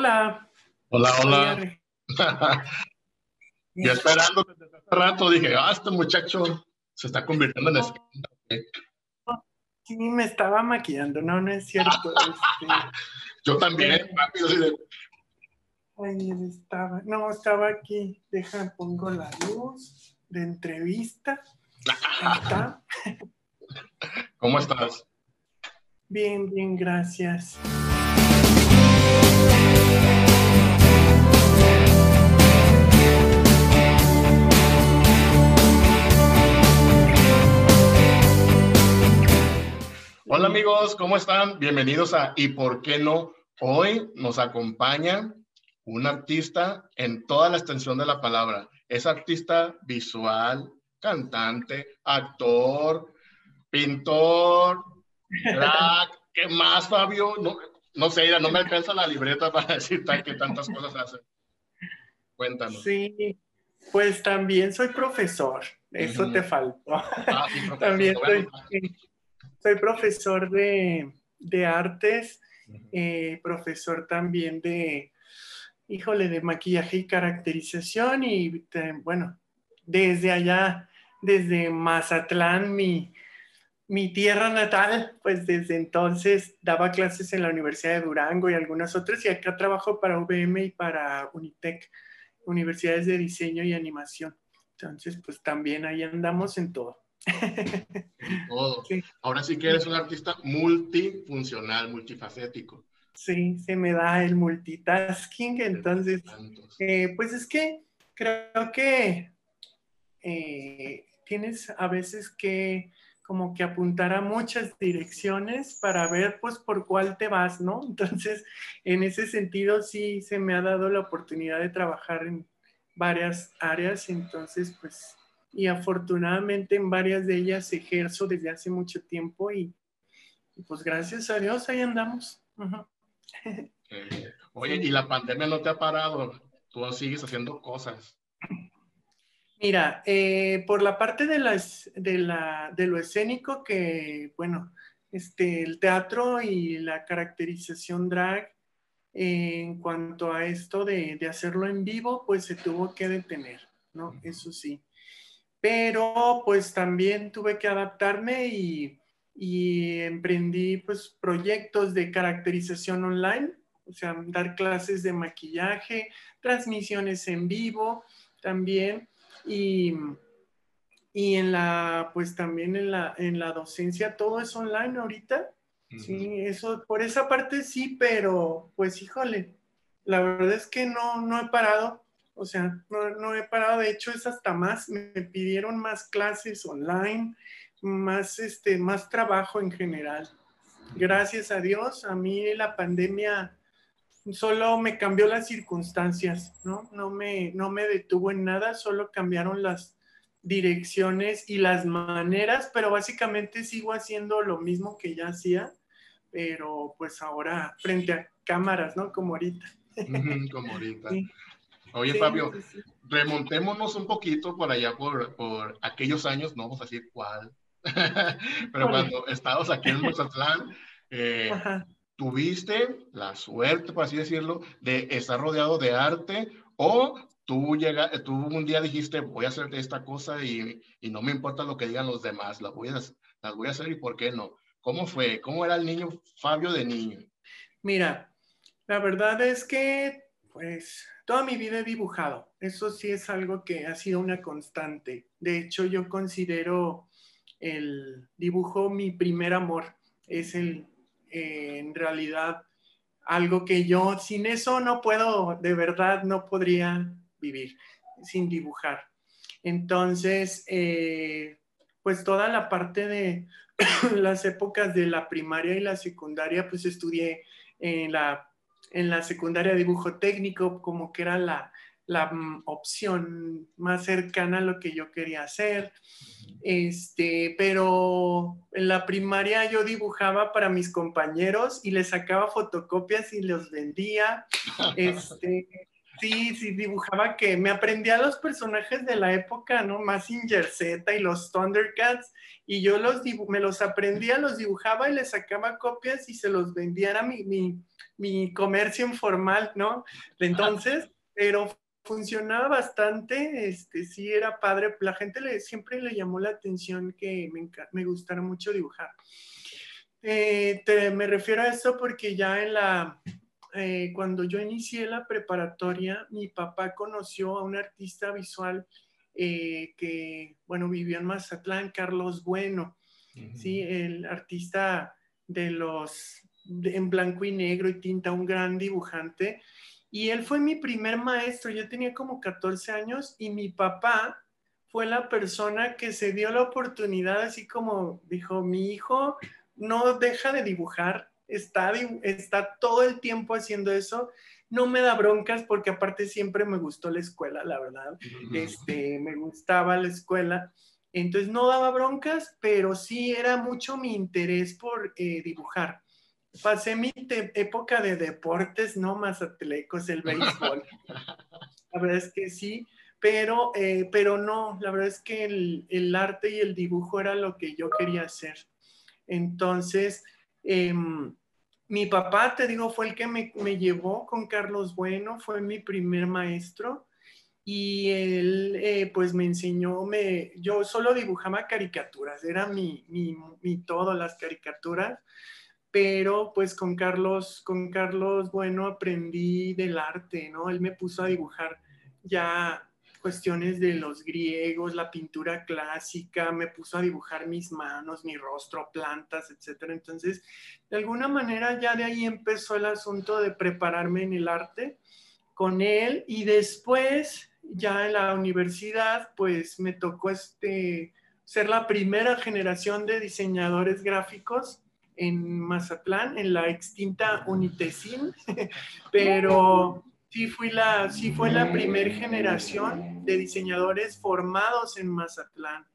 Hola. Hola, hola. y esperando desde hace rato dije, ah, este muchacho se está convirtiendo en este. Sí, me estaba maquillando, no, no es cierto. Este. Yo también, rápido, de... Ahí estaba, no, estaba aquí, deja, pongo la luz de entrevista. está. ¿Cómo estás? Bien, bien, gracias. Hola amigos, ¿cómo están? Bienvenidos a ¿Y por qué no? Hoy nos acompaña un artista en toda la extensión de la palabra. Es artista visual, cantante, actor, pintor, drag, ¿qué más, Fabio? No, no sé, no me alcanza la libreta para decir que tantas cosas hace. Cuéntanos. Sí, pues también soy profesor, eso te faltó. Ah, también soy, soy profesor de, de artes, eh, profesor también de, híjole, de maquillaje y caracterización y bueno, desde allá, desde Mazatlán, mi, mi tierra natal, pues desde entonces daba clases en la Universidad de Durango y algunas otras y acá trabajo para UVM y para Unitec, Universidades de Diseño y Animación. Entonces, pues también ahí andamos en todo. Todo. Ahora sí que eres un artista multifuncional, multifacético. Sí, se me da el multitasking, entonces, eh, pues es que creo que eh, tienes a veces que como que apuntar a muchas direcciones para ver pues por cuál te vas, ¿no? Entonces, en ese sentido sí se me ha dado la oportunidad de trabajar en varias áreas, entonces pues y afortunadamente en varias de ellas ejerzo desde hace mucho tiempo y, pues gracias a Dios ahí andamos. Oye, ¿y la pandemia no te ha parado? Tú sigues haciendo cosas. Mira, eh, por la parte de, las, de, la, de lo escénico, que bueno, este, el teatro y la caracterización drag, eh, en cuanto a esto de, de, hacerlo en vivo, pues se tuvo que detener, ¿no? Eso sí. Pero pues también tuve que adaptarme y, emprendí pues proyectos de caracterización online, o sea, dar clases de maquillaje, transmisiones en vivo también y, y en la, pues también en la, en la docencia, todo es online ahorita. Sí, eso, por esa parte sí, pero pues híjole, la verdad es que no, no he parado o sea, no, he parado, de hecho es hasta más, me pidieron más clases online, más, este, más trabajo en general. Gracias a Dios, a mí la pandemia solo me cambió las circunstancias, ¿no? No me, no me detuvo en nada, solo cambiaron las direcciones y las maneras, pero básicamente sigo haciendo lo mismo que ya hacía, pero pues ahora frente a cámaras, ¿no? Como ahorita. Como ahorita. Oye, Fabio, remontémonos un poquito por allá, por, por aquellos años, no vamos a decir cuál, pero cuando estabas aquí en Mazatlán, eh, ¿tuviste la suerte, por así decirlo, de estar rodeado de arte o tú, llega, tú un día dijiste, voy a hacer esta cosa y, y no me importa lo que digan los demás, las voy, a, las voy a hacer y por qué no? ¿Cómo fue? ¿Cómo era el niño Fabio de niño? Mira, la verdad es que, pues, Toda mi vida he dibujado. Eso sí es algo que ha sido una constante. De hecho, yo considero el dibujo mi primer amor. Es el, eh, en realidad, algo que yo sin eso no puedo, de verdad, no podría vivir sin dibujar. Entonces, eh, pues toda la parte de las épocas de la primaria y la secundaria, pues estudié en la en la secundaria dibujo técnico, como que era la, mm, opción más cercana a lo que yo quería hacer. Este, pero en la primaria yo dibujaba para mis compañeros y les sacaba fotocopias y los vendía. Este, sí, sí, dibujaba que me aprendía los personajes de la época, ¿no? Massinger Z y los Thundercats y yo los me los aprendía, los dibujaba y les sacaba copias y se los vendía. Era mi mi comercio informal, ¿no? Entonces, pero funcionaba bastante, este, sí era padre, la gente le, siempre le llamó la atención que me, me gustara mucho dibujar. Eh, te, me refiero a esto porque ya en la, eh, cuando yo inicié la preparatoria, mi papá conoció a un artista visual eh, que, bueno, vivió en Mazatlán, Carlos Bueno, ¿sí? El artista de los, en blanco y negro y tinta, un gran dibujante. Y él fue mi primer maestro, yo tenía como 14 años y mi papá fue la persona que se dio la oportunidad, así como dijo, mi hijo no deja de dibujar, está, está todo el tiempo haciendo eso. No me da broncas porque aparte siempre me gustó la escuela, la verdad. Este, me gustaba la escuela. Entonces no daba broncas, pero sí era mucho mi interés por eh, dibujar. Pasé mi época de deportes, no más atlecos, el béisbol. La verdad es que sí, pero, eh, pero no, la verdad es que el, el, arte y el dibujo era lo que yo quería hacer. Entonces, em, mi papá, te digo, fue el que me, me, llevó con Carlos Bueno, fue mi primer maestro y él eh, pues me enseñó, me, yo solo dibujaba caricaturas, era mi, mi, mi, todo, las caricaturas, pero pues con Carlos, con Carlos Bueno aprendí del arte, ¿no? Él me puso a dibujar ya cuestiones de los griegos, la pintura clásica, me puso a dibujar mis manos, mi rostro, plantas, etc. Entonces, de alguna manera ya de ahí empezó el asunto de prepararme en el arte con él y después ya en la universidad pues me tocó este ser la primera generación de diseñadores gráficos en Mazatlán, en la extinta Unitecin, pero sí, fui la, sí fue la primera generación de diseñadores formados en Mazatlán.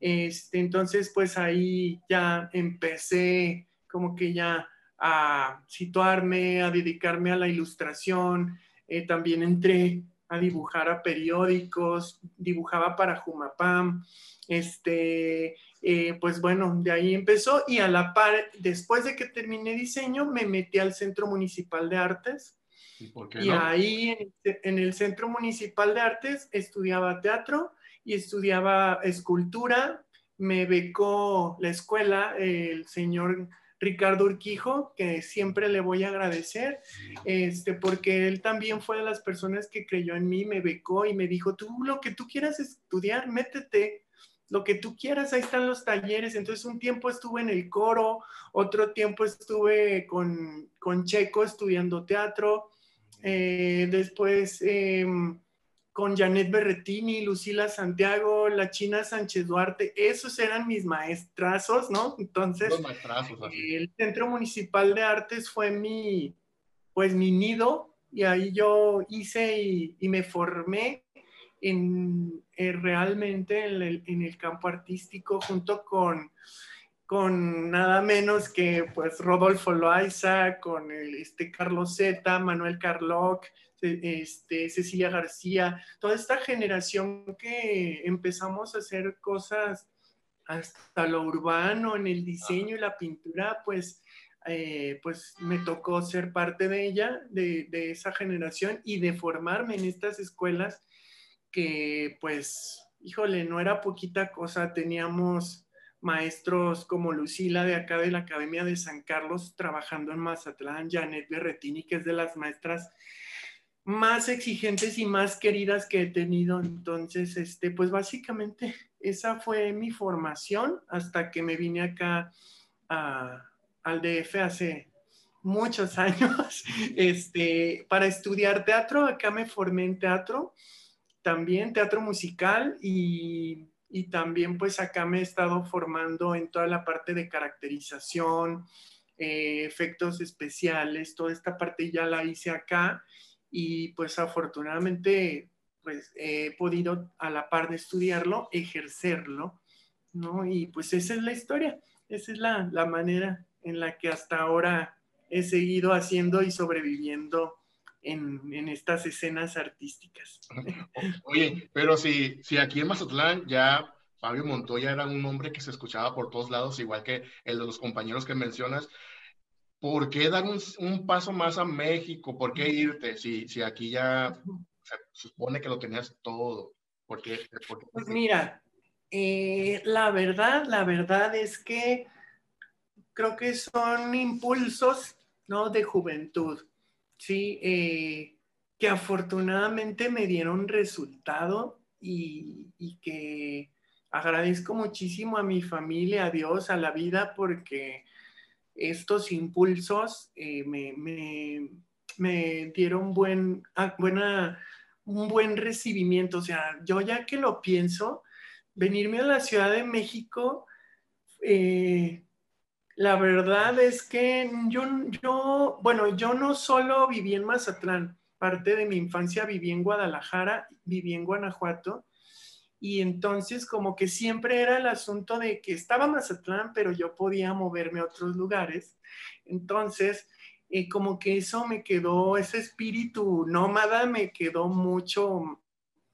Este, entonces, pues ahí ya empecé como que ya a situarme, a dedicarme a la ilustración. Eh, también entré a dibujar a periódicos, dibujaba para Jumapam. Este, eh, pues bueno, de ahí empezó y a la par, después de que terminé diseño, me metí al Centro Municipal de Artes. Y, ahí en, el Centro Municipal de Artes estudiaba teatro y estudiaba escultura. Me becó la escuela el señor Ricardo Urquijo, que siempre le voy a agradecer, este, porque él también fue de las personas que creyó en mí, me becó y me dijo, tú lo que tú quieras estudiar, métete, lo que tú quieras, ahí están los talleres. Entonces un tiempo estuve en el coro, otro tiempo estuve con, con Checo estudiando teatro, eh, después em, con Janet Berretini, Lucila Santiago, la China Sánchez Duarte, esos eran mis maestrazos, ¿no? Entonces, el Centro Municipal de Artes fue mi, pues mi nido y ahí yo hice y, me formé en, eh, realmente en el, en el campo artístico junto con con nada menos que pues Rodolfo Loaiza, con el, este Carlos Zeta, Manuel Carloc, este, Cecilia García, toda esta generación que empezamos a hacer cosas hasta lo urbano, en el diseño y la pintura, pues, eh, pues me tocó ser parte de ella, de, de esa generación y de formarme en estas escuelas que pues, híjole, no era poquita cosa, teníamos maestros como Lucila de acá de la Academia de San Carlos trabajando en Mazatlán, Janet Berretini, que es de las maestras más exigentes y más queridas que he tenido. Entonces, este, pues básicamente esa fue mi formación hasta que me vine acá al DF hace muchos años este, para estudiar teatro. Acá me formé en teatro, también teatro musical y y también pues acá me he estado formando en toda la parte de caracterización, eh, efectos especiales, toda esta parte ya la hice acá y pues afortunadamente pues he podido a la par de estudiarlo, ejercerlo, ¿no? Y pues esa es la historia, esa es la, la manera en la que hasta ahora he seguido haciendo y sobreviviendo en, estas escenas artísticas. Oye, pero si, si aquí en Mazatlán ya Fabio Montoya era un hombre que se escuchaba por todos lados, igual que el de los compañeros que mencionas, ¿por qué dar un, paso más a México? ¿Por qué irte si, si aquí ya se supone que lo tenías todo? ¿Por qué? pues mira, eh, la verdad, la verdad es que creo que son impulsos, ¿no? De juventud, ¿sí? Eh, que afortunadamente me dieron resultado y, que agradezco muchísimo a mi familia, a Dios, a la vida, porque estos impulsos eh, me, me, me, dieron buen, ah, buena, un buen recibimiento. O sea, yo ya que lo pienso, venirme a la Ciudad de México, eh, la verdad es que yo, yo, bueno, yo no solo viví en Mazatlán, parte de mi infancia viví en Guadalajara, viví en Guanajuato, y entonces como que siempre era el asunto de que estaba Mazatlán, pero yo podía moverme a otros lugares. Entonces, eh, como que eso me quedó, ese espíritu nómada me quedó mucho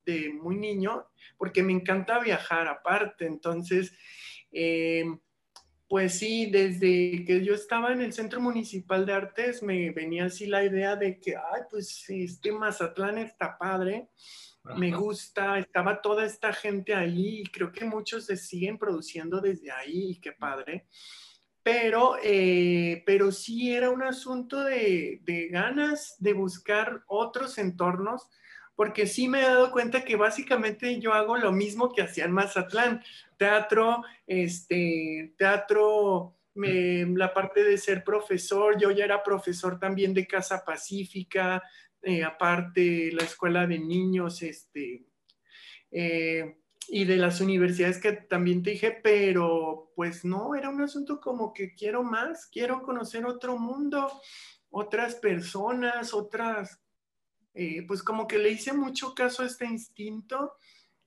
de muy niño, porque me encanta viajar aparte. Entonces, eh, pues sí, desde que yo estaba en el Centro Municipal de Artes, me venía así la idea de que, ay, pues este Mazatlán está padre me gusta, estaba toda esta gente ahí y creo que muchos se siguen produciendo desde ahí y qué padre. Pero, eh, pero sí era un asunto de, de, ganas de buscar otros entornos, porque sí me he dado cuenta que básicamente yo hago lo mismo que hacía en Mazatlán, teatro, este, teatro, la parte de ser profesor, yo ya era profesor también de Casa Pacífica, eh, aparte la escuela de niños, este, eh, y de las universidades que también te dije, pero pues no, era un asunto como que quiero más, quiero conocer otro mundo, otras personas, otras, eh, pues como que le hice mucho caso a este instinto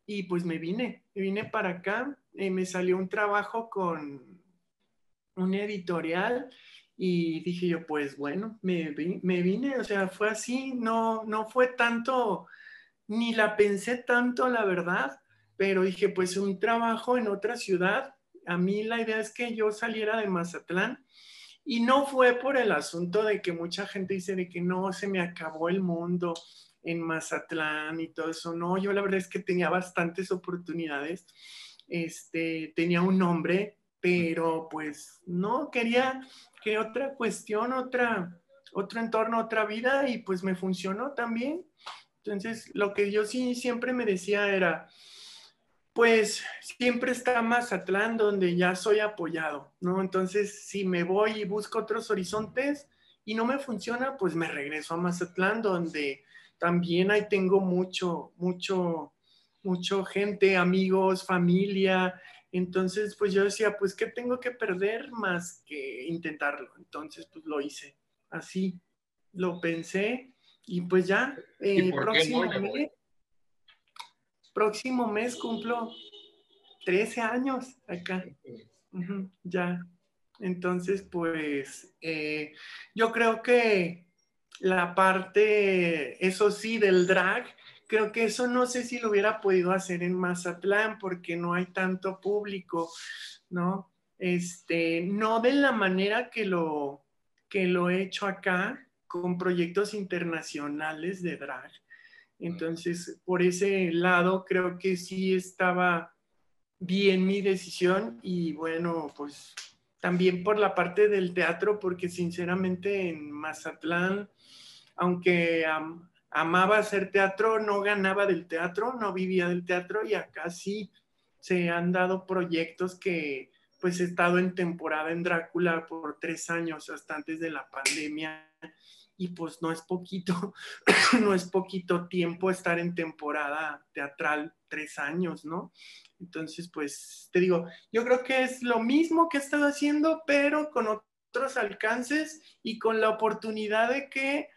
y pues me vine, me vine para acá, me salió un trabajo con un editorial y dije yo, pues bueno, me, me vine, o sea, fue así, no, no fue tanto, ni la pensé tanto, la verdad, pero dije, pues un trabajo en otra ciudad, a mí la idea es que yo saliera de Mazatlán y no fue por el asunto de que mucha gente dice de que no, se me acabó el mundo en Mazatlán y todo eso, no, yo la verdad es que tenía bastantes oportunidades, este, tenía un nombre, pero pues no, quería que otra cuestión, otra, otro entorno, otra vida y pues me funcionó también. Entonces, lo que yo sí siempre me decía era, pues siempre está Mazatlán donde ya soy apoyado, ¿no? Entonces, si me voy y busco otros horizontes y no me funciona, pues me regreso a Mazatlán donde también ahí tengo mucho, mucho, mucho gente, amigos, familia, entonces, pues yo decía, pues, ¿qué tengo que perder más que intentarlo? Entonces, pues lo hice así, lo pensé y pues ya, el próximo, mes, próximo mes cumplo 13 años acá. ya. Entonces, pues, eh, yo creo que la parte, eso sí, del drag, creo que eso no sé si lo hubiera podido hacer en Mazatlán porque no hay tanto público, ¿no? Este, no de la manera que lo, que lo he hecho acá con proyectos internacionales de drag. Entonces, por ese lado, creo que sí estaba bien mi decisión y bueno, pues también por la parte del teatro, porque sinceramente en Mazatlán, aunque amaba hacer teatro, no ganaba del teatro, no vivía del teatro y acá sí se han dado proyectos que pues he estado en temporada en Drácula por tres años hasta antes de la pandemia y pues no es poquito, no es poquito tiempo estar en temporada teatral tres años, ¿no? Entonces, pues te digo, yo creo que es lo mismo que he estado haciendo, pero con otros alcances y con la oportunidad de que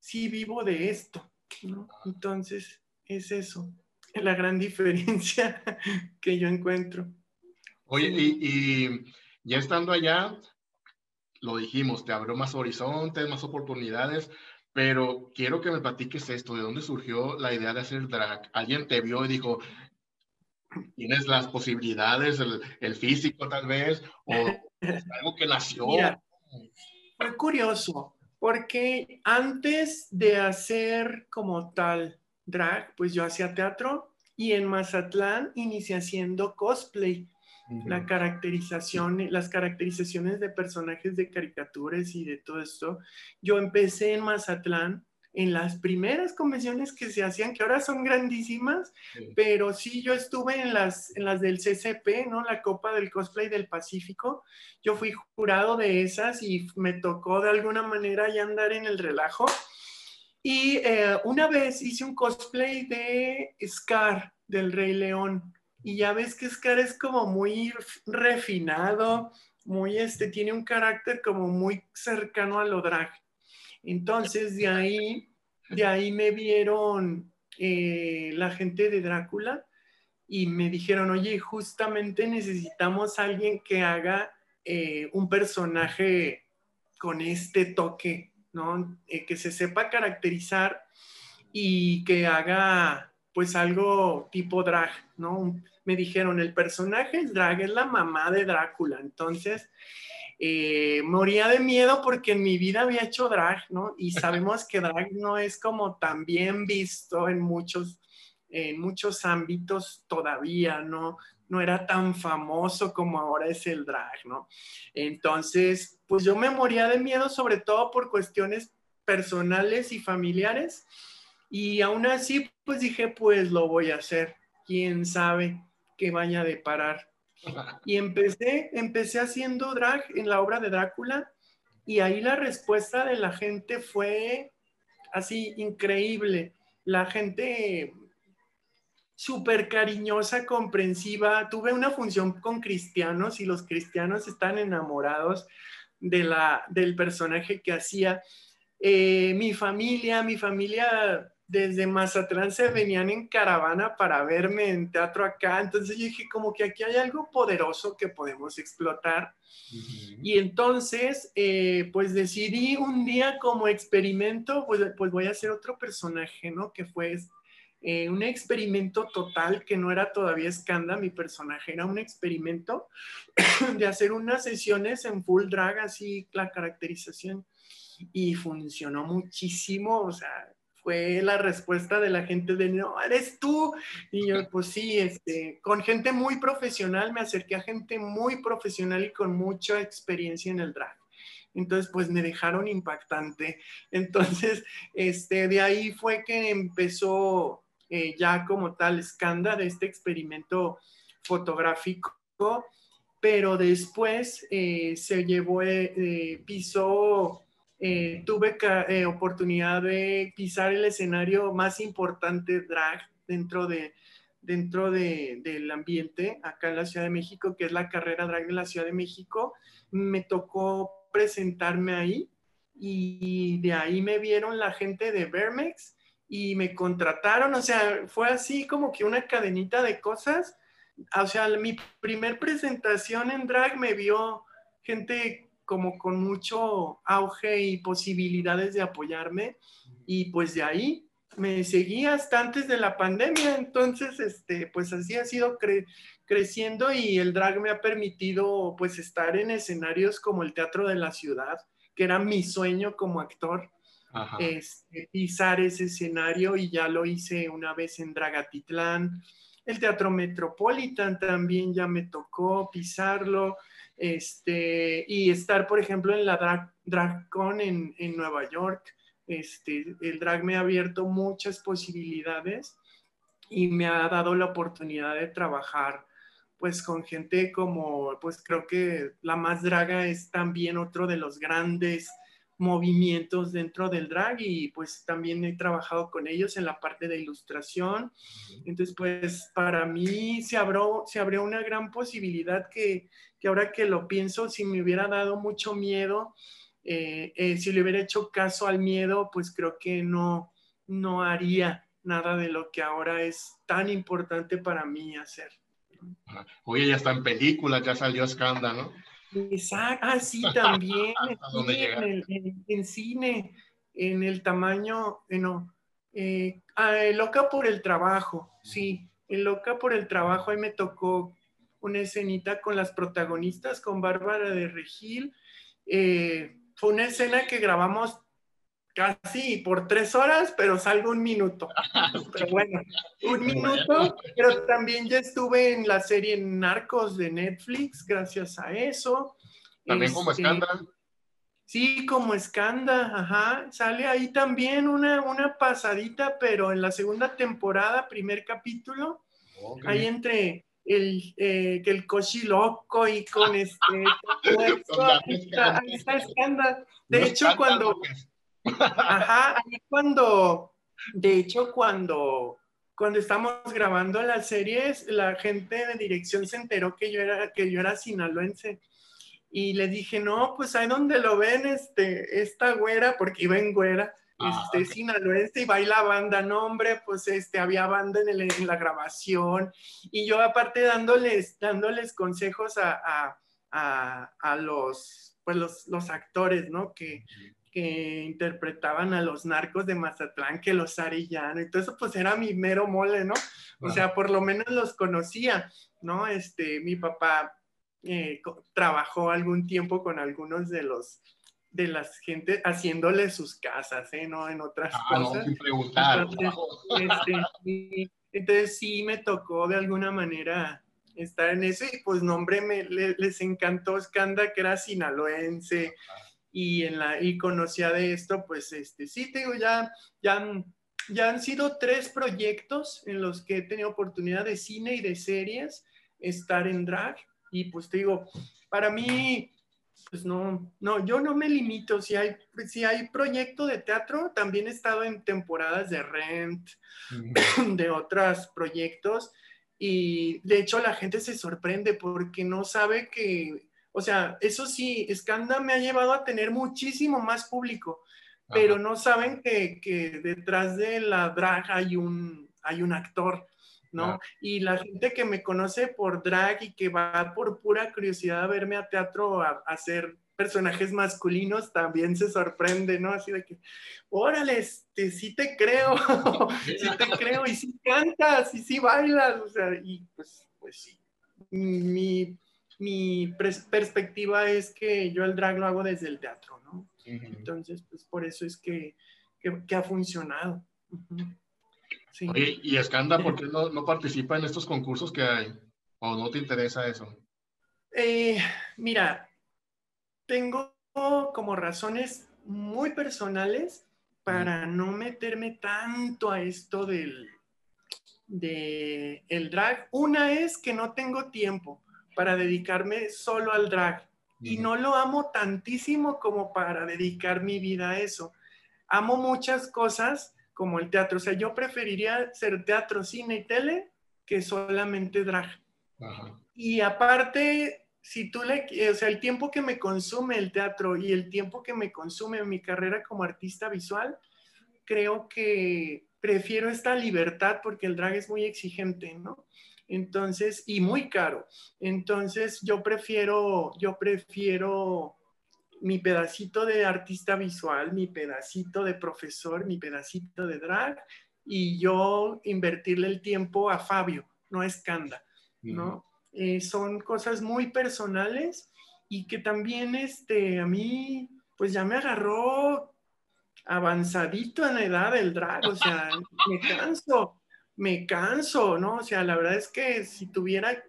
sí vivo de esto, ¿no? Entonces, es eso, la gran diferencia que yo encuentro. Oye, y, ya estando allá, lo dijimos, te abrió más horizontes, más oportunidades, pero quiero que me platiques esto, ¿de dónde surgió la idea de hacer drag? ¿Alguien te vio y dijo, tienes las posibilidades, el, físico tal vez, o algo que nació? Fue curioso, porque antes de hacer como tal drag, pues yo hacía teatro y en Mazatlán inicié haciendo cosplay. La caracterización, las caracterizaciones de personajes de caricaturas y de todo esto. Yo empecé en Mazatlán en las primeras convenciones que se hacían, que ahora son grandísimas, pero sí yo estuve en las, en las del CCP, ¿no? La Copa del Cosplay del Pacífico. Yo fui jurado de esas y me tocó de alguna manera ya andar en el relajo. Y eh, una vez hice un cosplay de Scar, del Rey León. Y ya ves que Scar es como muy refinado, muy este, tiene un carácter como muy cercano a lo drag. Entonces, de ahí, de ahí me vieron eh, la gente de Drácula y me dijeron, oye, justamente necesitamos alguien que haga eh, un personaje con este toque, ¿no? Eh, que se sepa caracterizar y que haga pues algo tipo drag, ¿no? Me dijeron, el personaje es drag, es la mamá de Drácula, entonces eh, moría de miedo porque en mi vida había hecho drag, ¿no? Y sabemos que drag no es como tan bien visto en muchos, en muchos ámbitos todavía, ¿no? No era tan famoso como ahora es el drag, ¿no? Entonces, pues yo me moría de miedo sobre todo por cuestiones personales y familiares. Y aún así, pues dije, pues lo voy a hacer. ¿Quién sabe qué vaya a deparar y empecé, empecé haciendo drag en la obra de Drácula y ahí la respuesta de la gente fue así increíble. La gente súper cariñosa, comprensiva. Tuve una función con cristianos y los cristianos están enamorados de la, del personaje que hacía. Eh, mi familia, mi familia desde Mazatlán se venían en caravana para verme en teatro acá. Entonces yo dije, como que aquí hay algo poderoso que podemos explotar. Y entonces, eh, pues decidí un día como experimento, pues, pues voy a hacer otro personaje, ¿no? Que fue eh, un experimento total, que no era todavía escanda mi personaje, era un experimento de hacer unas sesiones en full drag, así la caracterización. Y funcionó muchísimo, o sea, fue la respuesta de la gente de, no, eres tú. Y yo, pues sí, este, con gente muy profesional, me acerqué a gente muy profesional y con mucha experiencia en el drag. Entonces, pues me dejaron impactante. Entonces, este, de ahí fue que empezó eh, ya como tal escándalo este experimento fotográfico, pero después eh, se llevó, eh, pisó eh, tuve eh, oportunidad de pisar el escenario más importante drag dentro de dentro de, del ambiente acá en la Ciudad de México, que es la carrera drag de la Ciudad de México. Me tocó presentarme ahí y de ahí me vieron la gente de Vermex y me contrataron, o sea, fue así como que una cadenita de cosas. O sea, mi primer presentación en drag me vio gente como con mucho auge y posibilidades de apoyarme y pues de ahí me seguí hasta antes de la pandemia, entonces este pues así ha sido creciendo y el drag me ha permitido pues estar en escenarios como el Teatro de la Ciudad, que era mi sueño como actor. Este, pisar ese escenario y ya lo hice una vez en Dragatitlán. El Teatro Metropolitan también ya me tocó pisarlo este, y estar, por ejemplo, en la Drag, DragCon en, en, Nueva York. Este, el drag me ha abierto muchas posibilidades y me ha dado la oportunidad de trabajar pues con gente como, pues creo que la más draga es también otro de los grandes movimientos dentro del drag y pues también he trabajado con ellos en la parte de ilustración. Entonces pues para mí se abrió, se abrió una gran posibilidad que, que ahora que lo pienso, si me hubiera dado mucho miedo, eh, eh, si le hubiera hecho caso al miedo, pues creo que no, no haría nada de lo que ahora es tan importante para mí hacer. Oye, ya está en películas, ya salió escándalo ¿no? Exacto, ah, sí, también. en, cine, en el tamaño, eh, no, eh, ah, Loca por el trabajo, sí, en Loca por el trabajo, ahí me tocó una escenita con las protagonistas, con Bárbara de Regil. Eh, fue una escena que grabamos casi por tres horas, pero salgo un minuto. Pero bueno, un minuto, pero también ya estuve en la serie Narcos de Netflix, gracias a eso. También como este, escándalo. Sí, como Escanda, ajá. Sale ahí también una, una pasadita, pero en la segunda temporada, primer capítulo, ahí entre el, eh, que el cochiloco y con este, ahí está, Escanda. De hecho, cuando, ajá, ahí cuando, de hecho, cuando, cuando estamos grabando las series, la gente de dirección se enteró que yo era, que yo era sinaloense. Y le dije, no, pues ahí donde lo ven, este, esta güera, porque iba en güera, ah, este, sinaloense y baila banda, no hombre, pues este, había banda en, en, la grabación y yo aparte dándoles, dándoles consejos a, a, a, a los, pues los, los, actores, ¿no? Que, que interpretaban a los narcos de Mazatlán, que los Arellano, y todo eso pues era mi mero mole, ¿no? O sea, por lo menos los conocía, ¿no? Este, mi papá eh, trabajó algún tiempo con algunos de los de las gente haciéndole sus casas, ¿eh? ¿no? En otras ah, cosas. No, preguntar. Este, entonces, sí me tocó de alguna manera estar en eso y pues nombre me, les encantó Skanda que era sinaloense y en la y conocía de esto pues este sí te digo ya ya ya han sido tres proyectos en los que he tenido oportunidad de cine y de series estar en drag y pues te digo, para mí, pues no, no, yo no me limito. Si hay, si hay proyecto de teatro, también he estado en temporadas de Rent, de otros proyectos. Y de hecho la gente se sorprende porque no sabe que, o sea, eso sí, Skanda me ha llevado a tener muchísimo más público, pero no saben que, que, detrás de la drag hay un, hay un actor. ¿no? Y la gente que me conoce por drag y que va por pura curiosidad a verme a teatro a, hacer personajes masculinos también se sorprende, ¿no? Así de que, órale, este, sí te creo, sí te creo, y sí cantas, y sí bailas, o sea, y pues, pues sí. Mi, mi perspectiva es que yo el drag lo hago desde el teatro, ¿no? Entonces, pues por eso es que, que, ha funcionado. Oye, y Escanda, ¿por qué no, no, participa en estos concursos que hay? ¿O no te interesa eso? Eh, mira, tengo como razones muy personales para no meterme tanto a esto del de el drag. Una es que no tengo tiempo para dedicarme solo al drag y no lo amo tantísimo como para dedicar mi vida a eso. Amo muchas cosas, como el teatro. O sea, yo preferiría ser teatro, cine y tele que solamente drag. Y aparte, si tú le, o sea, el tiempo que me consume el teatro y el tiempo que me consume mi carrera como artista visual, creo que prefiero esta libertad porque el drag es muy exigente, ¿no? Entonces, y muy caro. Entonces, yo prefiero, yo prefiero mi pedacito de artista visual, mi pedacito de profesor, mi pedacito de drag y yo invertirle el tiempo a Fabio, no a Escanda, ¿no? Eh, son cosas muy personales y que también este, a mí pues ya me agarró avanzadito en la edad del drag, o sea, me canso, me canso, ¿no? O sea, la verdad es que si tuviera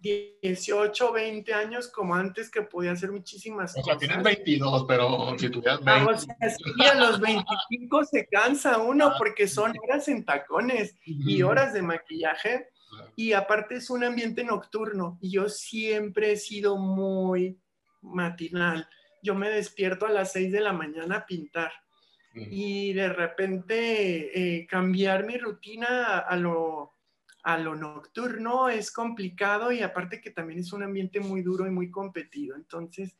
18, 20 años como antes que podía hacer muchísimas cosas. O sea, tienes 22, pero si tuvieras 20. o sea, sí, a los 25 se cansa uno ah, porque son horas en tacones y horas de maquillaje. Y aparte es un ambiente nocturno y yo siempre he sido muy matinal. Yo me despierto a las 6 de la mañana a pintar y de repente eh, cambiar mi rutina a lo a lo nocturno es complicado y aparte que también es un ambiente muy duro y muy competido. Entonces,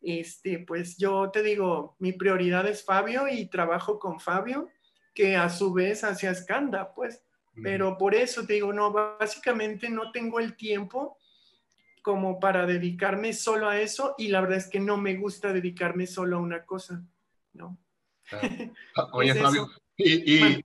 este, pues yo te digo, mi prioridad es Fabio y trabajo con Fabio, que a su vez hace Escanda, pues. Pero por eso te digo, no, básicamente no tengo el tiempo como para dedicarme solo a eso y la verdad es que no me gusta dedicarme solo a una cosa, ¿no? Oye, Fabio, y,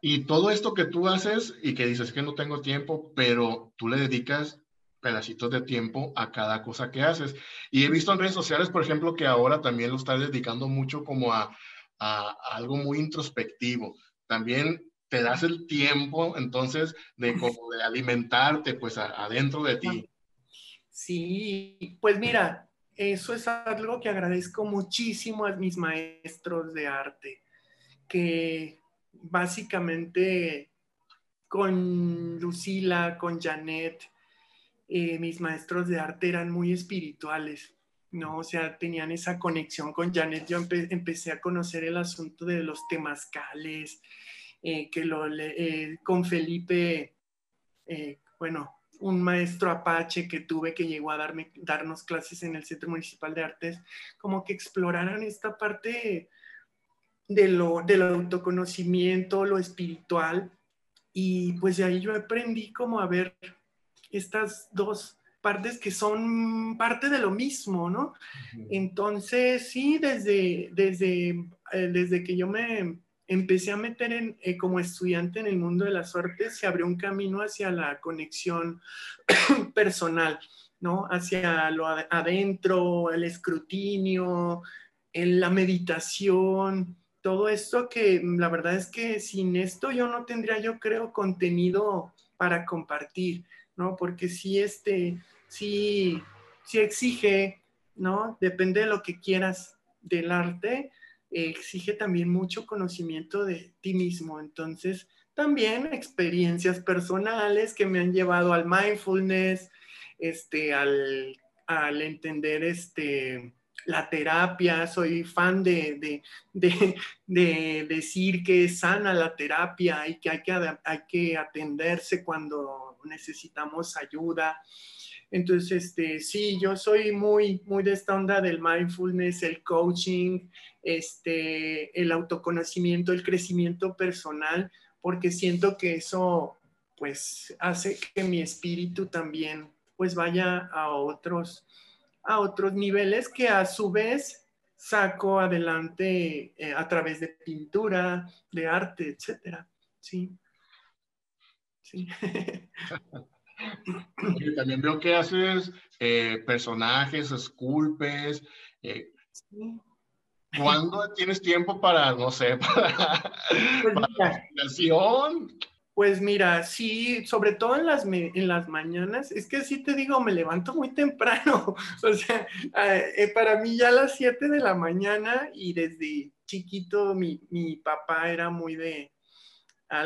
y todo esto que tú haces y que dices que no tengo tiempo, pero tú le dedicas pedacitos de tiempo a cada cosa que haces. Y he visto en redes sociales, por ejemplo, que ahora también lo estás dedicando mucho como a, a, algo muy introspectivo. También te das el tiempo, entonces, de, como de alimentarte, pues, adentro de ti. Sí, pues mira, eso es algo que agradezco muchísimo a mis maestros de arte, que básicamente con Lucila, con Janet, eh, mis maestros de arte eran muy espirituales, ¿no? O sea, tenían esa conexión con Janet. Yo empecé a conocer el asunto de los temazcales, eh, que lo, eh, con Felipe, bueno, un maestro apache que tuve que llegó a darme, darnos clases en el Centro Municipal de Artes, como que exploraran esta parte de lo, del autoconocimiento, lo espiritual. Y pues de ahí yo aprendí como a ver estas dos partes que son parte de lo mismo, ¿no? Entonces, sí, desde, desde, eh, desde que yo me empecé a meter en, eh, como estudiante en el mundo de las artes, se abrió un camino hacia la conexión personal, ¿no? Hacia lo adentro, el escrutinio, en la meditación, todo esto que la verdad es que sin esto yo no tendría, yo creo, contenido para compartir, ¿no? Porque si este, si, si exige, ¿no? Depende de lo que quieras del arte, exige también mucho conocimiento de ti mismo. Entonces, también experiencias personales que me han llevado al mindfulness, este, al, entender este, la terapia. Soy fan de, de, decir que es sana la terapia y que hay que, hay que atenderse cuando necesitamos ayuda. Entonces, este, sí, yo soy muy, muy de esta onda del mindfulness, el coaching, este, el autoconocimiento, el crecimiento personal, porque siento que eso, pues, hace que mi espíritu también, pues, vaya a otros, a otros niveles que a su vez saco adelante eh, a través de pintura, de arte, etcétera. Sí. Sí. también veo que haces eh, personajes, esculpes. Eh, ¿Cuándo tienes tiempo para, no sé, para, pues la Pues mira, sí, sobre todo en las, en las mañanas, es que sí te digo, me levanto muy temprano. O sea, eh, para mí ya a las 7 de la mañana y desde chiquito mi, mi papá era muy de,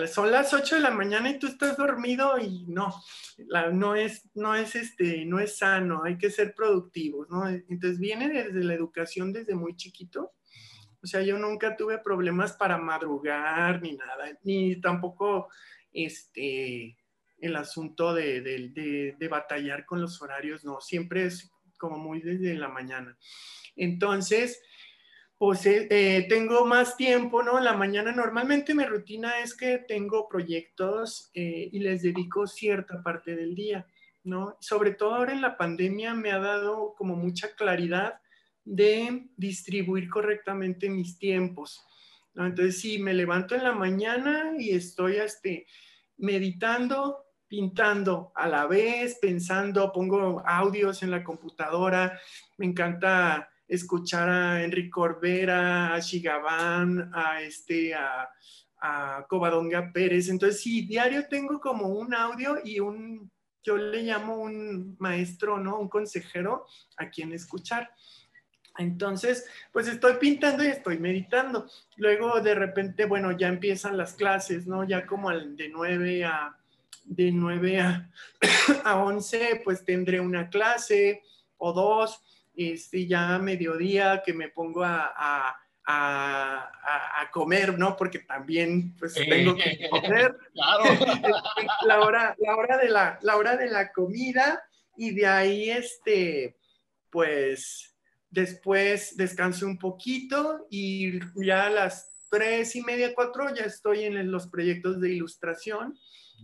son las 8 de la mañana y tú estás dormido y no, no, es, no, es este, no es sano, hay que ser productivos, ¿no? Entonces viene desde la educación desde muy chiquito. O sea, yo nunca tuve problemas para madrugar ni nada, ni tampoco este, el asunto de, de, de batallar con los horarios, no, siempre es como muy desde la mañana. Entonces, pues eh, tengo más tiempo, ¿no? La mañana normalmente mi rutina es que tengo proyectos eh, y les dedico cierta parte del día, ¿no? Sobre todo ahora en la pandemia me ha dado como mucha claridad de distribuir correctamente mis tiempos, ¿no? Entonces, sí, me levanto en la mañana y estoy este, meditando, pintando a la vez, pensando, pongo audios en la computadora, me encanta escuchar a Enrique Corbera, a Shigabán, a, este, a, a Covadonga Pérez. Entonces, sí, diario tengo como un audio y un, yo le llamo un maestro, ¿no? Un consejero a quien escuchar. Entonces, pues estoy pintando y estoy meditando. Luego, de repente, bueno, ya empiezan las clases, ¿no? Ya como de 9 a, de 9 a, a 11, pues tendré una clase o dos este, ya a mediodía que me pongo a, a, a, comer, ¿no? Porque también pues tengo que comer. Claro. la, hora, la, hora de la, la hora de la comida y de ahí, este, pues después descanso un poquito y ya a las tres y media, cuatro ya estoy en los proyectos de ilustración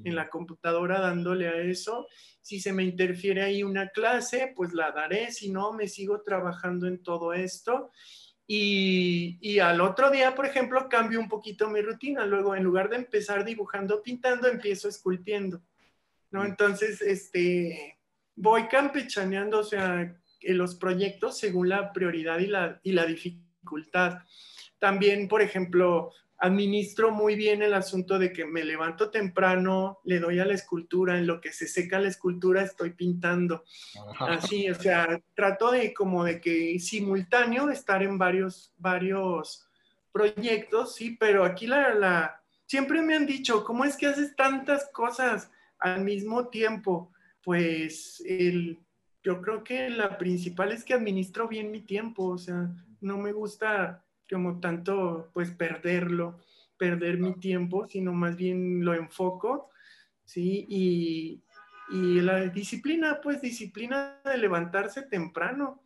en la computadora dándole a eso si se me interfiere ahí una clase, pues la daré, si no, me sigo trabajando en todo esto. Y, y, al otro día, por ejemplo, cambio un poquito mi rutina. Luego, en lugar de empezar dibujando, pintando, empiezo esculpiendo. ¿no? Mm. Entonces, este, voy campechaneando, o sea, los proyectos según la prioridad y la, y la dificultad. También, por ejemplo, administro muy bien el asunto de que me levanto temprano, le doy a la escultura, en lo que se seca la escultura estoy pintando. Así, o sea, trato de como de que simultáneo estar en varios, varios proyectos, sí, pero aquí la, la, siempre me han dicho, ¿cómo es que haces tantas cosas al mismo tiempo? Pues el, yo creo que la principal es que administro bien mi tiempo, o sea, no me gusta como tanto pues perderlo, perder mi tiempo, sino más bien lo enfoco, ¿sí? Y, y la disciplina, pues disciplina de levantarse temprano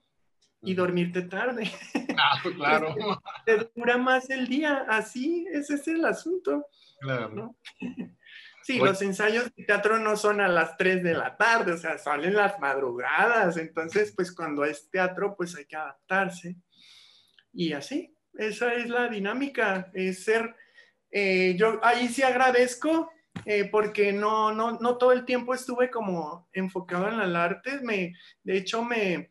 y dormirte tarde. Ah, claro. te, dura más el día, así, ese es el asunto. Claro. Sí, los ensayos de teatro no son a las 3 de la tarde, o sea, son en las madrugadas, entonces, pues cuando es teatro, pues hay que adaptarse. Y así, esa es la dinámica, es ser, eh, yo ahí sí agradezco eh, porque no, no, no todo el tiempo estuve como enfocado en el arte, me, de hecho me,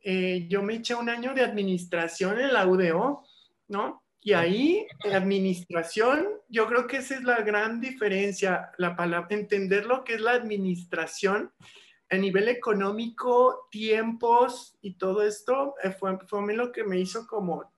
eh, yo me eché un año de administración en la UDO, ¿no? Y ahí, administración, yo creo que esa es la gran diferencia, la palabra, entender lo que es la administración a nivel económico, tiempos y todo esto, fue, fue lo que me hizo como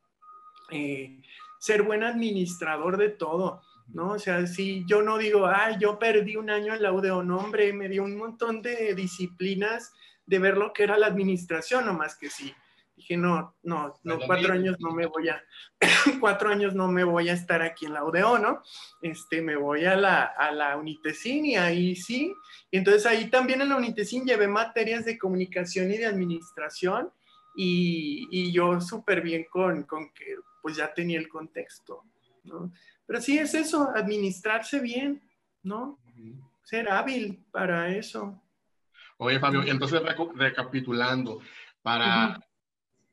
eh, ser buen administrador de todo, ¿no? O sea, si yo no digo, ay, yo perdí un año en la UDO, no, hombre, me dio un montón de disciplinas de ver lo que era la administración, nomás que sí. Dije, no, no, no, cuatro años no me voy a, cuatro años no me voy a estar aquí en la UDO, ¿no? Este, me voy a la, a la Unitecin y ahí sí. entonces ahí también en la Unitecin llevé materias de comunicación y de administración y, y yo súper bien con, con que pues ya tenía el contexto, ¿no? Pero sí es eso, administrarse bien, ¿no? Ser hábil para eso. Oye, Fabio, entonces recapitulando, para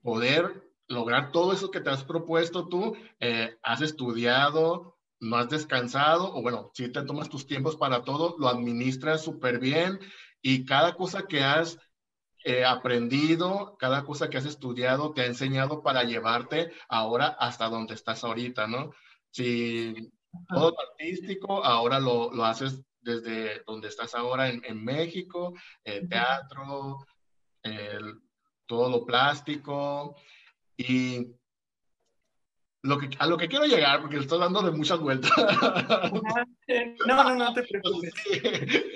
poder lograr todo eso que te has propuesto tú, eh, has estudiado, no has descansado, o bueno, si te tomas tus tiempos para todo, lo administras súper bien y cada cosa que has eh, aprendido, cada cosa que has estudiado te ha enseñado para llevarte ahora hasta donde estás ahorita, ¿no? Si todo artístico, ahora lo, lo, haces desde donde estás ahora en, en México, el teatro, el, todo lo plástico y lo que, a lo que quiero llegar, porque estoy dando de muchas vueltas. No, no, no te preocupes.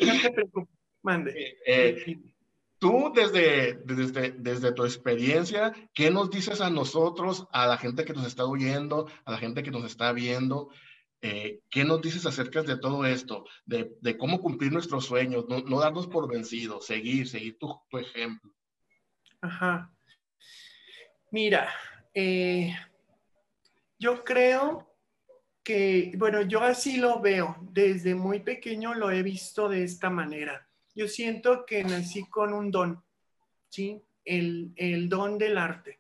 No te preocupes. Mande. Eh, Tú, desde, desde, desde tu experiencia, ¿qué nos dices a nosotros, a la gente que nos está oyendo, a la gente que nos está viendo? Eh, ¿Qué nos dices acerca de todo esto? De, cómo cumplir nuestros sueños, no, no, darnos por vencidos, seguir, seguir tu, tu ejemplo. Ajá. Mira, eh, yo creo que, bueno, yo así lo veo, desde muy pequeño lo he visto de esta manera yo siento que nací con un don, ¿sí? El, don del arte.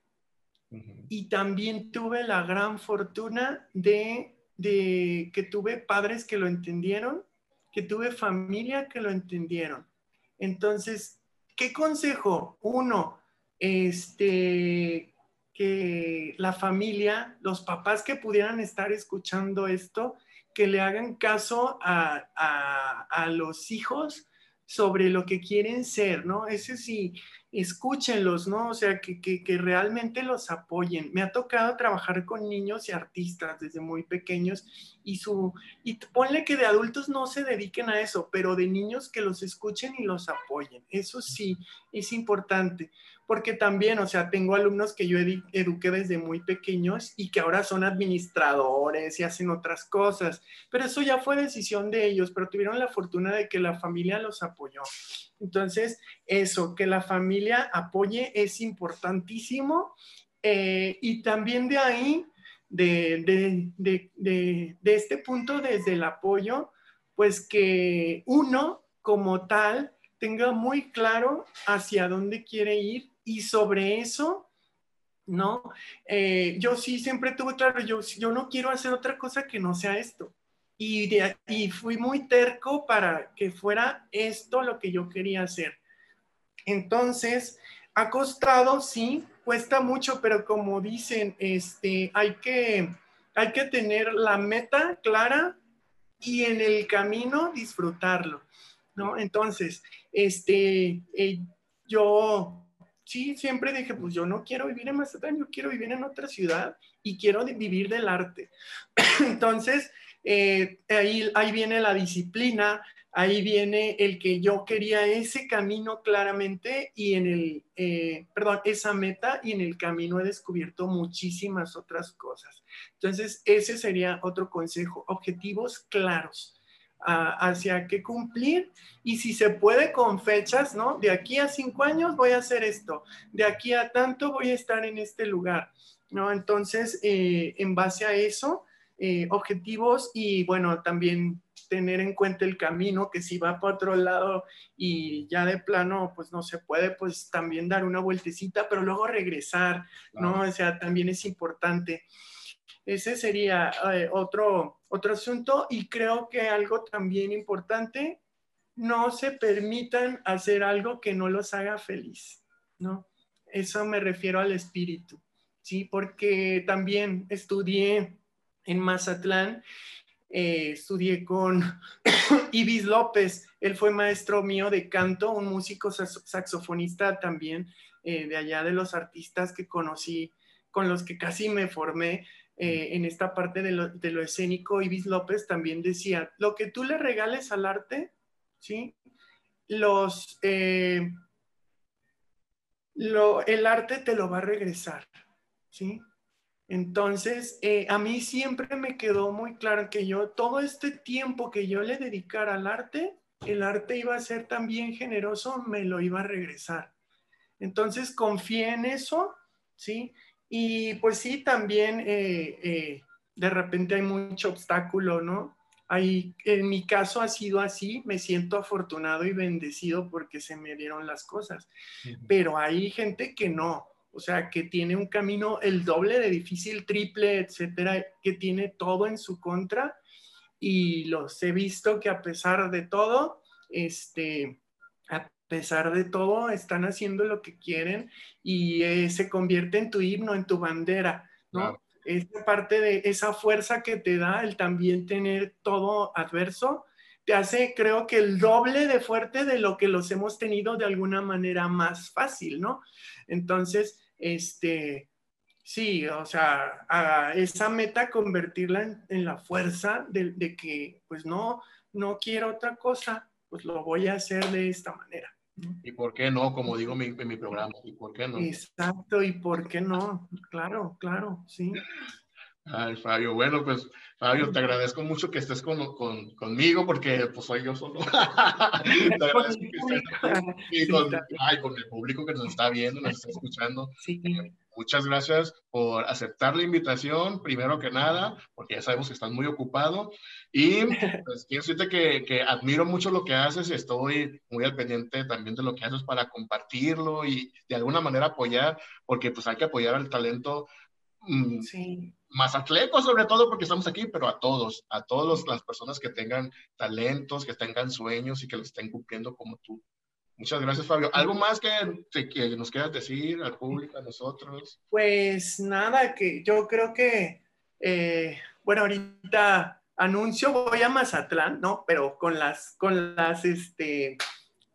Y también tuve la gran fortuna de, de que tuve padres que lo entendieron, que tuve familia que lo entendieron. Entonces, ¿qué consejo? Uno, este, que la familia, los papás que pudieran estar escuchando esto, que le hagan caso a, a, a los hijos sobre lo que quieren ser, ¿no? Ese sí, escúchenlos, ¿no? O sea, que, que, realmente los apoyen. Me ha tocado trabajar con niños y artistas desde muy pequeños y su, y ponle que de adultos no se dediquen a eso, pero de niños que los escuchen y los apoyen. Eso sí, es importante porque también, o sea, tengo alumnos que yo eduqué desde muy pequeños y que ahora son administradores y hacen otras cosas, pero eso ya fue decisión de ellos, pero tuvieron la fortuna de que la familia los apoyó. Entonces, eso, que la familia apoye es importantísimo eh, y también de ahí, de, de, de, de este punto, desde el apoyo, pues que uno como tal tenga muy claro hacia dónde quiere ir y sobre eso, ¿no? Eh, yo sí siempre tuve claro, yo, yo no quiero hacer otra cosa que no sea esto. Y, y fui muy terco para que fuera esto lo que yo quería hacer. Entonces, ha costado, sí, cuesta mucho, pero como dicen, este, hay que, hay que tener la meta clara y en el camino disfrutarlo, ¿no? Entonces, este, eh, yo sí, siempre dije, pues yo no quiero vivir en Mazatlán, yo quiero vivir en otra ciudad y quiero vivir del arte. Entonces, eh, ahí, viene la disciplina, ahí viene el que yo quería ese camino claramente y en el, eh, perdón, esa meta y en el camino he descubierto muchísimas otras cosas. Entonces, ese sería otro consejo, objetivos claros hacia qué cumplir y si se puede con fechas, ¿no? De aquí a cinco años voy a hacer esto, de aquí a tanto voy a estar en este lugar, ¿no? Entonces, eh, en base a eso, eh, objetivos y bueno, también tener en cuenta el camino, que si va para otro lado y ya de plano, pues no se puede, pues también dar una vueltecita, pero luego regresar, ¿no? O sea, también es importante. Ese sería eh, otro, otro asunto y creo que algo también importante, no se permitan hacer algo que no los haga feliz, ¿no? Eso me refiero al espíritu, ¿sí? Porque también estudié en Mazatlán, eh, estudié con Ibis López, él fue maestro mío de canto, un músico saxofonista también, eh, de allá de los artistas que conocí, con los que casi me formé. Eh, en esta parte de lo, escénico, Ibis López también decía, lo que tú le regales al arte, ¿sí? Los, eh, el arte te lo va a regresar, ¿sí? Entonces, eh, a mí siempre me quedó muy claro que yo, todo este tiempo que yo le dedicara al arte, el arte iba a ser también generoso, me lo iba a regresar. Entonces, confié en eso, ¿sí? Y pues sí, también eh, eh, de repente hay mucho obstáculo, ¿no? Hay, en mi caso ha sido así, me siento afortunado y bendecido porque se me dieron las cosas, pero hay gente que no, o sea, que tiene un camino el doble de difícil, triple, etcétera, que tiene todo en su contra y los he visto que a pesar de todo, este, pesar de todo, están haciendo lo que quieren y eh, se convierte en tu himno, en tu bandera, ¿no? Esa parte de esa fuerza que te da el también tener todo adverso, te hace, creo que el doble de fuerte de lo que los hemos tenido de alguna manera más fácil, ¿no? Entonces, este, sí, o sea, a esa meta convertirla en, la fuerza de, de, que, pues no, no quiero otra cosa, pues lo voy a hacer de esta manera. ¿Y por qué no? Como digo en mi, programa, ¿y por qué no? Exacto, ¿y por qué no? Claro, claro, sí. Ay, Fabio, bueno, pues Fabio, te agradezco mucho que estés con, con, conmigo porque pues soy yo solo. te agradezco que estés y con, ay, con el público que nos está viendo, nos está escuchando. Sí. Eh, muchas gracias por aceptar la invitación, primero que nada, porque ya sabemos que estás muy ocupado. Y pues quiero decirte que, que, admiro mucho lo que haces y estoy muy al pendiente también de lo que haces para compartirlo y de alguna manera apoyar, porque pues hay que apoyar al talento. Mm, sí. Más atletas sobre todo porque estamos aquí, pero a todos, a todas las personas que tengan talentos, que tengan sueños y que los estén cumpliendo como tú. Muchas gracias, Fabio. ¿Algo más que, que, nos quieras decir al público, a nosotros? Pues nada, que yo creo que, eh, bueno, ahorita anuncio, voy a Mazatlán, ¿no? Pero con las, con las, este,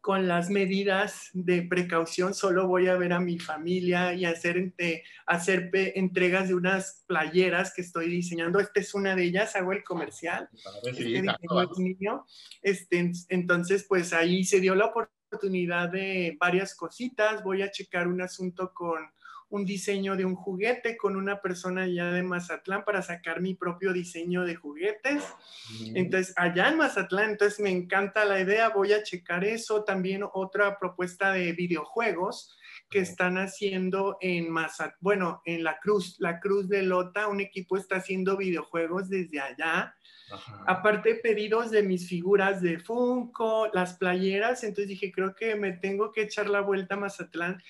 con las medidas de precaución, solo voy a ver a mi familia y hacer, hacer entregas de unas playeras que estoy diseñando. Esta es una de ellas, hago el comercial. Este, este, entonces, pues ahí se dio la oportunidad de varias cositas. Voy a checar un asunto con un diseño de un juguete con una persona allá de Mazatlán para sacar mi propio diseño de juguetes. Entonces, allá en Mazatlán, entonces me encanta la idea, voy a checar eso. También otra propuesta de videojuegos que están haciendo en Mazatlán, bueno, en la Cruz, la Cruz de Lota, un equipo está haciendo videojuegos desde allá. Aparte pedidos de mis figuras de Funko, las playeras, entonces dije, creo que me tengo que echar la vuelta a Mazatlán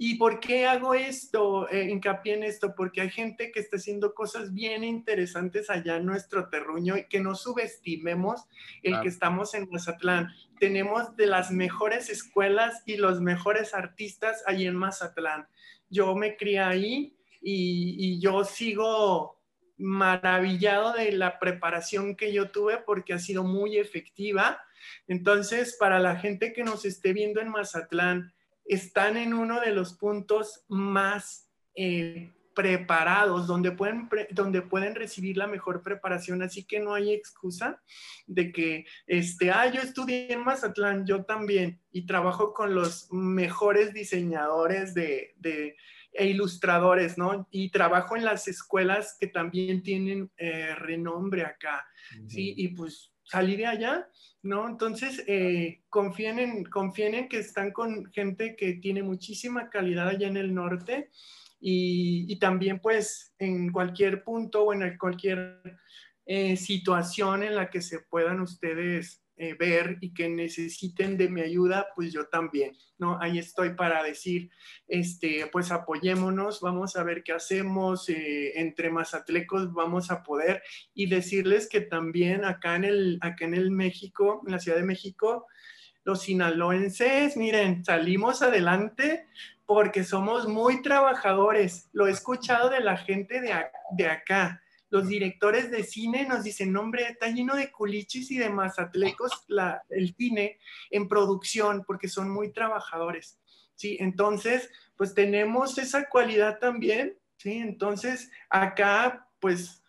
¿Y por qué hago esto, eh, hincapié en esto? Porque hay gente que está haciendo cosas bien interesantes allá en nuestro terruño y que no subestimemos el que estamos en Mazatlán. Tenemos de las mejores escuelas y los mejores artistas ahí en Mazatlán. Yo me crié ahí y, y yo sigo maravillado de la preparación que yo tuve porque ha sido muy efectiva. Entonces, para la gente que nos esté viendo en Mazatlán, están en uno de los puntos más eh, preparados, donde pueden, donde pueden recibir la mejor preparación, así que no hay excusa de que, este, ah, yo estudié en Mazatlán, yo también, y trabajo con los mejores diseñadores de, de e ilustradores, ¿no? Y trabajo en las escuelas que también tienen eh, renombre acá, ¿sí? Y pues salí de allá, ¿no? Entonces, eh, confíen, en, confíen en que están con gente que tiene muchísima calidad allá en el norte y, también pues en cualquier punto o en cualquier eh, situación en la que se puedan ustedes eh, ver y que necesiten de mi ayuda, pues yo también, ¿no? Ahí estoy para decir, este, pues apoyémonos, vamos a ver qué hacemos, eh, entre mazatlecos vamos a poder y decirles que también acá en el, acá en el México, en la Ciudad de México, los sinaloenses, miren, salimos adelante porque somos muy trabajadores. Lo he escuchado de la gente de, de acá los directores de cine nos dicen, hombre, está lleno de culichis y de mazatlecos la, el cine en producción porque son muy trabajadores, ¿sí? Entonces, pues tenemos esa cualidad también, ¿sí? Entonces, acá, pues,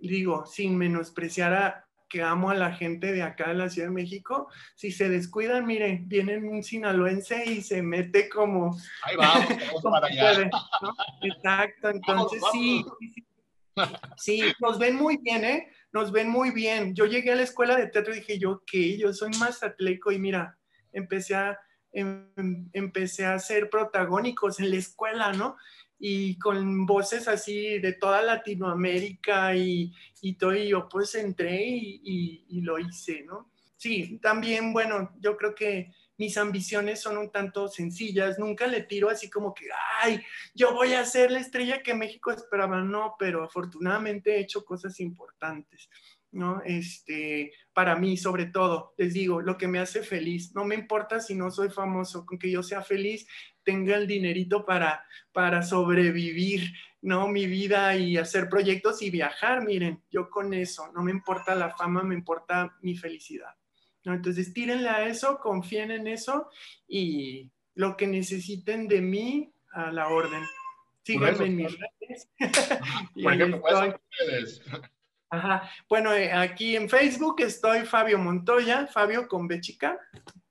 digo, sin menospreciar a que amo a la gente de acá de la Ciudad de México, si se descuidan, miren, vienen un sinaloense y se mete como... Ahí vamos, vamos para allá. Exacto, entonces sí, sí Sí, nos ven muy bien, ¿eh? Nos ven muy bien. Yo llegué a la escuela de teatro y dije, yo qué, yo soy más atleco y mira, empecé a, em, empecé a ser protagónicos en la escuela, ¿no? Y con voces así de toda Latinoamérica y, y todo, y yo pues entré y lo hice, ¿no? Sí, también, bueno, yo creo que mis ambiciones son un tanto sencillas, nunca le tiro así como que, ay, yo voy a ser la estrella que México esperaba, no, pero afortunadamente he hecho cosas importantes. ¿no? Este, para mí, sobre todo, les digo, lo que me hace feliz, no me importa si no soy famoso, con que yo sea feliz, tenga el dinerito para, para sobrevivir, ¿no? Mi vida y hacer proyectos y viajar, miren, yo con eso, no me importa la fama, me importa mi felicidad. Entonces, tírenle a eso, confíen en eso y lo que necesiten de mí, a la orden. Síganme en mis redes. Por ejemplo, Ajá. Bueno, eh, aquí en Facebook estoy Fabio Montoya, Fabio con B chica.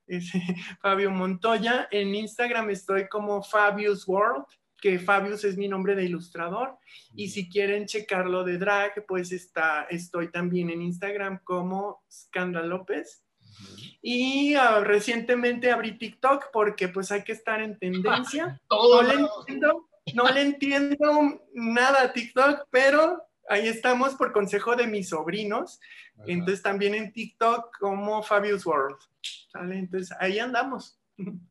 Fabio Montoya. En Instagram estoy como Fabius World, que Fabius es mi nombre de ilustrador. Y si quieren checarlo de drag, pues está, estoy también en Instagram como Scandal López. Y ah, recientemente abrí TikTok porque pues hay que estar en tendencia. no, le entiendo, no le entiendo nada a TikTok, pero ahí estamos por consejo de mis sobrinos. Entonces también en TikTok como Fabius World. Entonces ahí andamos.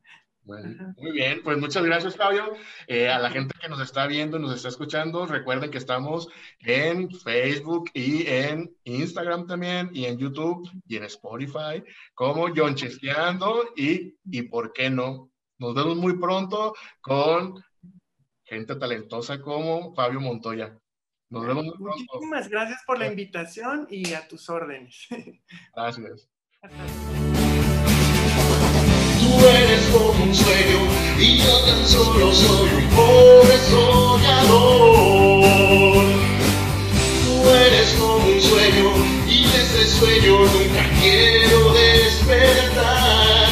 muy bien, pues muchas gracias, Fabio. Eh, a la gente que nos está viendo, nos está escuchando, recuerden que estamos en Facebook y en Instagram también, y en YouTube y en Spotify, como John Chesqueando y, y por qué no. Nos vemos muy pronto con gente talentosa como Fabio Montoya. Nos vemos muy pronto. Muchísimas gracias por la invitación y a tus órdenes. Gracias. Como un sueño y yo tan solo soy un pobre soñador. Tú eres como un sueño y ese sueño nunca quiero despertar.